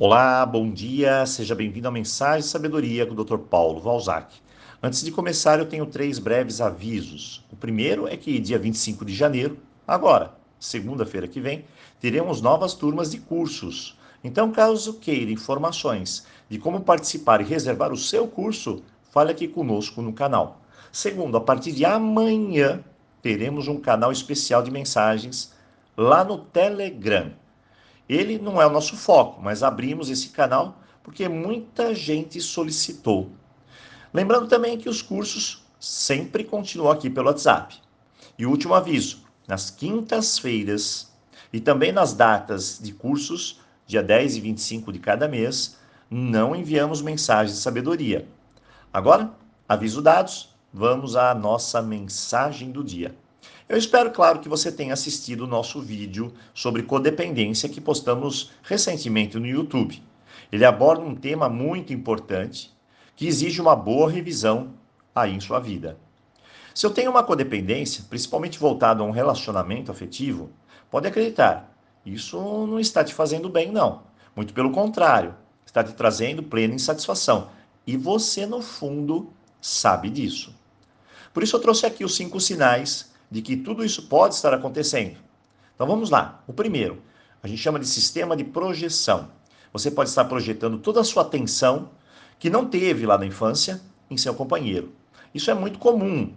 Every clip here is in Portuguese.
Olá, bom dia, seja bem-vindo à Mensagem de Sabedoria com o Dr. Paulo Valzac. Antes de começar, eu tenho três breves avisos. O primeiro é que dia 25 de janeiro, agora, segunda-feira que vem, teremos novas turmas de cursos. Então, caso queira informações de como participar e reservar o seu curso, fale aqui conosco no canal. Segundo, a partir de amanhã, teremos um canal especial de mensagens lá no Telegram. Ele não é o nosso foco, mas abrimos esse canal porque muita gente solicitou. Lembrando também que os cursos sempre continuam aqui pelo WhatsApp. E último aviso: nas quintas-feiras e também nas datas de cursos, dia 10 e 25 de cada mês, não enviamos mensagens de sabedoria. Agora, aviso dados, vamos à nossa mensagem do dia. Eu espero, claro, que você tenha assistido o nosso vídeo sobre codependência que postamos recentemente no YouTube. Ele aborda um tema muito importante que exige uma boa revisão aí em sua vida. Se eu tenho uma codependência, principalmente voltado a um relacionamento afetivo, pode acreditar, isso não está te fazendo bem, não. Muito pelo contrário, está te trazendo plena insatisfação. E você, no fundo, sabe disso. Por isso eu trouxe aqui os cinco sinais de que tudo isso pode estar acontecendo. Então vamos lá. O primeiro, a gente chama de sistema de projeção. Você pode estar projetando toda a sua atenção que não teve lá na infância em seu companheiro. Isso é muito comum.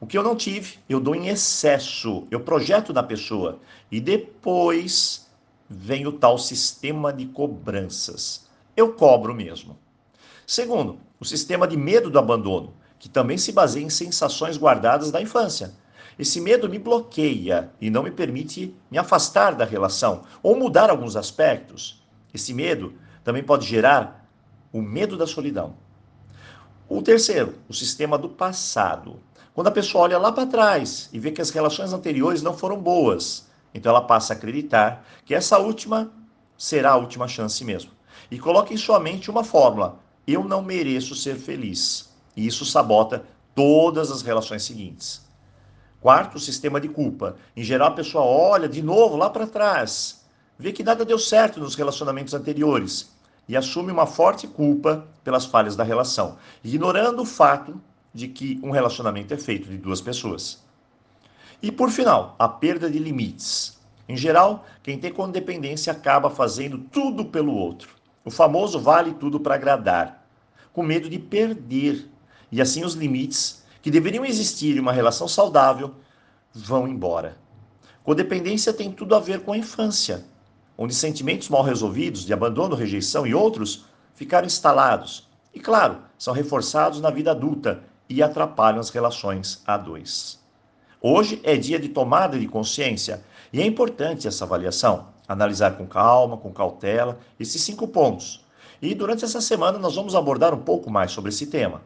O que eu não tive, eu dou em excesso, eu projeto na pessoa e depois vem o tal sistema de cobranças. Eu cobro mesmo. Segundo, o sistema de medo do abandono, que também se baseia em sensações guardadas da infância. Esse medo me bloqueia e não me permite me afastar da relação ou mudar alguns aspectos. Esse medo também pode gerar o medo da solidão. O terceiro, o sistema do passado. Quando a pessoa olha lá para trás e vê que as relações anteriores não foram boas, então ela passa a acreditar que essa última será a última chance mesmo. E coloca em sua mente uma fórmula: eu não mereço ser feliz. E isso sabota todas as relações seguintes. Quarto, sistema de culpa. Em geral, a pessoa olha de novo lá para trás, vê que nada deu certo nos relacionamentos anteriores e assume uma forte culpa pelas falhas da relação, ignorando o fato de que um relacionamento é feito de duas pessoas. E por final, a perda de limites. Em geral, quem tem codependência acaba fazendo tudo pelo outro. O famoso vale tudo para agradar, com medo de perder. E assim os limites que deveriam existir em uma relação saudável vão embora. Codependência tem tudo a ver com a infância, onde sentimentos mal resolvidos de abandono, rejeição e outros ficaram instalados e, claro, são reforçados na vida adulta e atrapalham as relações a dois. Hoje é dia de tomada de consciência e é importante essa avaliação, analisar com calma, com cautela, esses cinco pontos. E durante essa semana nós vamos abordar um pouco mais sobre esse tema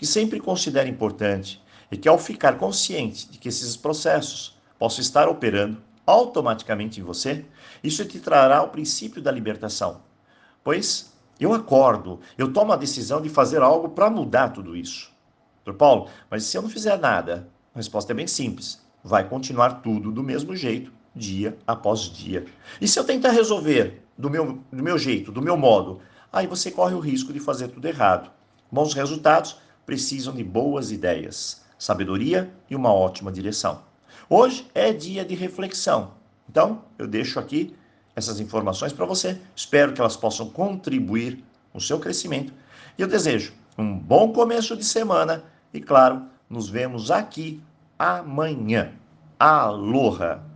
que sempre considero importante é que ao ficar consciente de que esses processos possam estar operando automaticamente em você, isso te trará o princípio da libertação. Pois eu acordo, eu tomo a decisão de fazer algo para mudar tudo isso. Doutor Paulo, mas se eu não fizer nada? A resposta é bem simples. Vai continuar tudo do mesmo jeito, dia após dia. E se eu tentar resolver do meu, do meu jeito, do meu modo, aí você corre o risco de fazer tudo errado. Bons resultados precisam de boas ideias, sabedoria e uma ótima direção. Hoje é dia de reflexão. Então, eu deixo aqui essas informações para você. Espero que elas possam contribuir no seu crescimento. E eu desejo um bom começo de semana e, claro, nos vemos aqui amanhã. Aloha!